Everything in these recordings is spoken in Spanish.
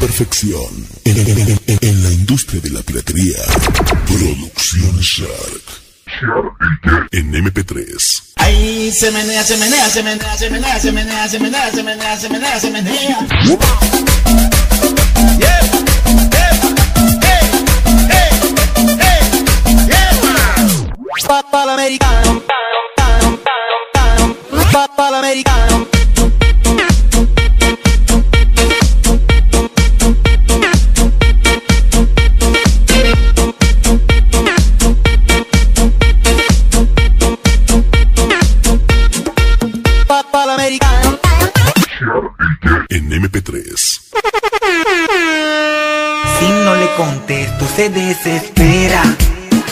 perfección en, en- en- en- en la industria de la piratería. Producción Shark. En MP3. Ahí se menea, se menea, se menea, se menea, se menea, se menea, se menea, se menea, se menea. Yeah, yeah, hey, hey, hey, yeah. Papa al americano, papa al americano. Contesto se desespera.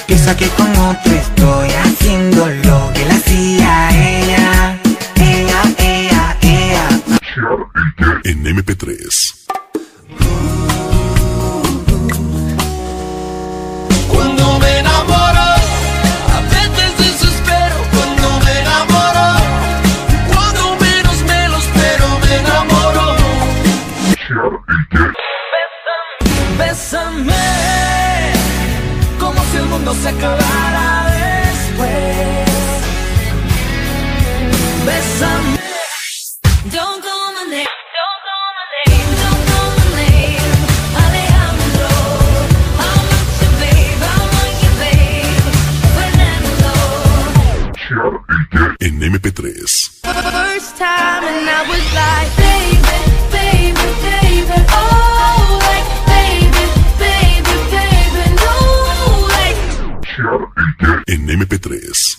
Piensa que con otro estoy haciendo lo que le hacía ella. Ella, ella, ella En MP3. Mundo se acabara después. Bésame. Don't call my name, don't call my name, don't call my name, Alejandro. I want you, babe, I want you, babe, Fernando. En MP3. First time and I was like, baby, baby, baby, oh, En MP3.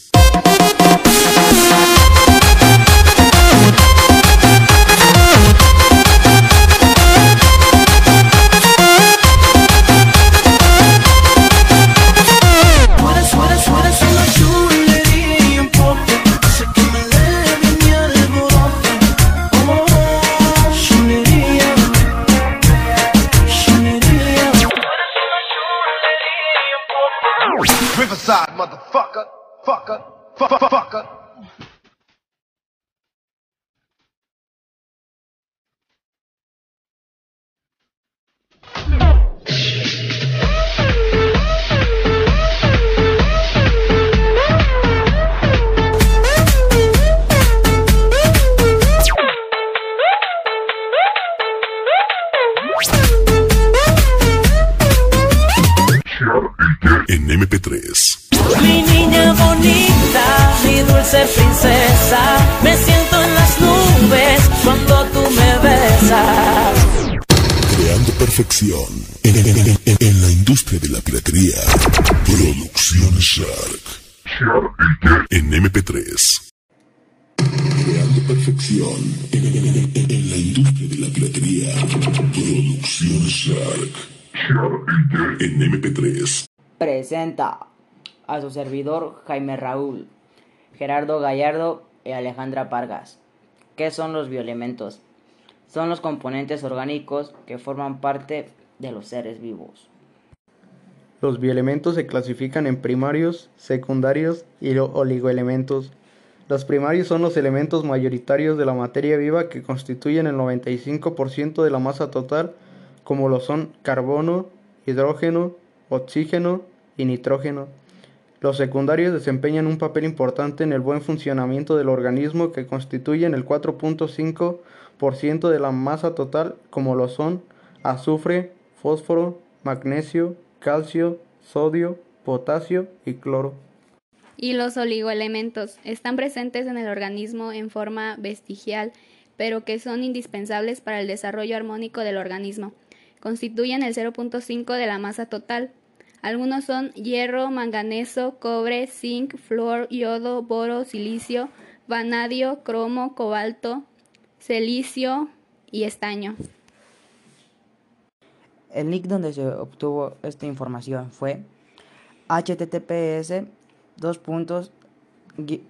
Riverside, motherfucker, fucker, fucker, fucker. En MP3. Mi niña bonita, mi dulce princesa Me siento en las nubes cuando tú me besas Creando perfección en, en- en- en- en la industria de la piratería. Producción Shark. En MP3. Creando perfección en, en- en- en- en la industria de la piratería. Producción Shark. En MP3. presenta a su servidor Jaime Raúl, Gerardo Gallardo y Alejandra Pargas. ¿Qué son los bioelementos? Son los componentes orgánicos que forman parte de los seres vivos. Los bioelementos se clasifican en primarios, secundarios y oligoelementos. Los primarios son los elementos mayoritarios de la materia viva que constituyen el 95% de la masa total, como lo son carbono, hidrógeno, oxígeno y nitrógeno. Los secundarios desempeñan un papel importante en el buen funcionamiento del organismo que constituyen el 4.5% de la masa total, como lo son azufre, fósforo, magnesio, calcio, sodio, potasio y cloro. Y los oligoelementos están presentes en el organismo en forma vestigial, pero que son indispensables para el desarrollo armónico del organismo. Constituyen el 0.5 de la masa total. Algunos son hierro, manganeso, cobre, zinc, flúor, yodo, boro, silicio, vanadio, cromo, cobalto, silicio y estaño. El link donde se obtuvo esta información fue https dos puntos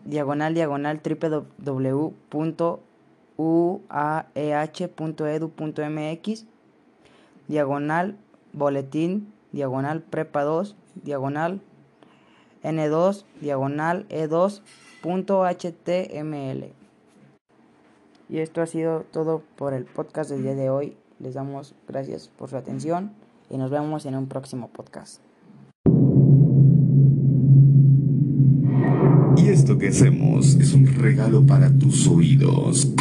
diagonal diagonal www.uaeh.edu.mx diagonal boletín diagonal prepa 2 diagonal n2 diagonal e e2.html y esto ha sido todo por el podcast del día de hoy Les damos gracias por su atención y nos vemos en un próximo podcast. Y esto que hacemos es un regalo para tus oídos.